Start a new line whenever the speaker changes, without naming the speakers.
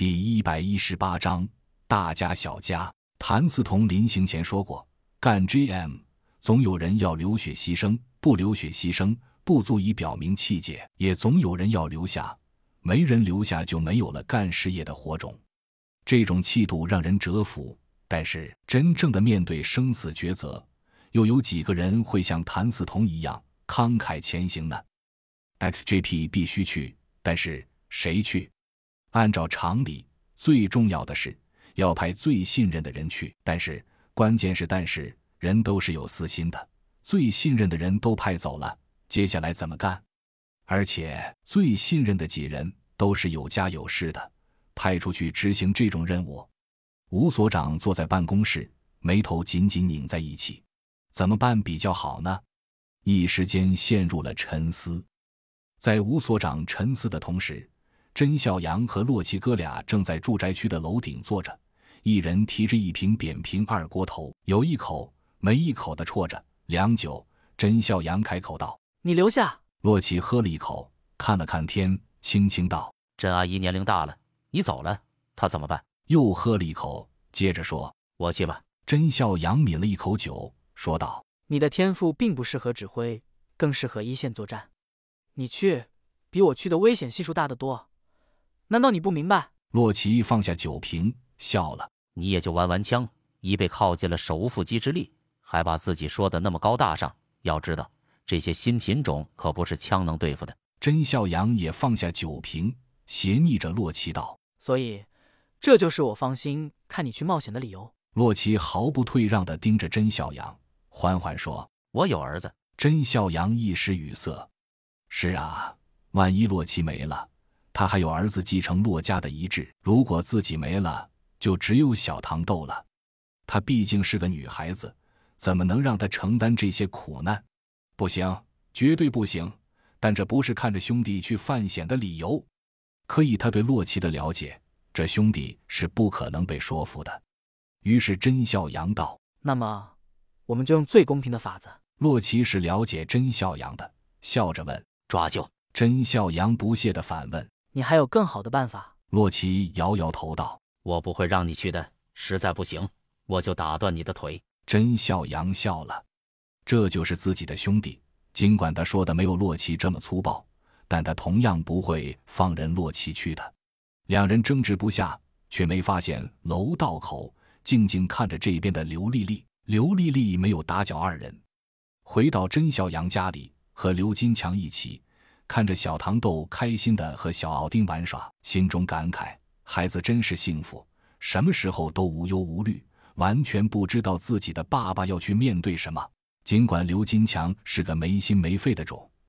第一百一十八章大家小家。谭嗣同临行前说过：“干 GM，总有人要流血牺牲；不流血牺牲，不足以表明气节；也总有人要留下，没人留下就没有了干事业的火种。这种气度让人折服。但是，真正的面对生死抉择，又有几个人会像谭嗣同一样慷慨前行呢？XJP 必须去，但是谁去？按照常理，最重要的是要派最信任的人去。但是，关键是，但是人都是有私心的，最信任的人都派走了，接下来怎么干？而且，最信任的几人都是有家有室的，派出去执行这种任务。吴所长坐在办公室，眉头紧紧拧在一起，怎么办比较好呢？一时间陷入了沉思。在吴所长沉思的同时，甄孝阳和洛奇哥俩正在住宅区的楼顶坐着，一人提着一瓶扁平二锅头，有一口没一口的啜着。良久，甄孝阳开口道：“
你留下。”
洛奇喝了一口，看了看天，轻轻道：“
甄阿姨年龄大了，你走了，她怎么办？”
又喝了一口，接着说：“
我去吧。”
甄孝阳抿了一口酒，说道：“
你的天赋并不适合指挥，更适合一线作战。你去，比我去的危险系数大得多。”难道你不明白？
洛奇放下酒瓶，笑了。
你也就玩玩枪，一被靠近了手无缚鸡之力，还把自己说的那么高大上。要知道，这些新品种可不是枪能对付的。
甄孝阳也放下酒瓶，斜睨着洛奇道：“
所以，这就是我放心看你去冒险的理由。”
洛奇毫不退让地盯着甄孝阳，缓缓说：“
我有儿子。”
甄孝阳一时语塞。是啊，万一洛奇没了……他还有儿子继承洛家的遗志，如果自己没了，就只有小糖豆了。她毕竟是个女孩子，怎么能让她承担这些苦难？不行，绝对不行！但这不是看着兄弟去犯险的理由。可以他对洛奇的了解，这兄弟是不可能被说服的。于是甄孝阳道：“
那么，我们就用最公平的法子。”
洛奇是了解甄孝阳的，笑着问：“
抓阄？”
甄孝阳不屑地反问。
你还有更好的办法？
洛奇摇摇头道：“
我不会让你去的，实在不行，我就打断你的腿。”
甄笑阳笑了，这就是自己的兄弟。尽管他说的没有洛奇这么粗暴，但他同样不会放任洛奇去的。两人争执不下，却没发现楼道口静静看着这边的刘丽丽。刘丽丽没有打搅二人，回到甄小阳家里，和刘金强一起。看着小糖豆开心的和小奥丁玩耍，心中感慨：孩子真是幸福，什么时候都无忧无虑，完全不知道自己的爸爸要去面对什么。尽管刘金强是个没心没肺的种，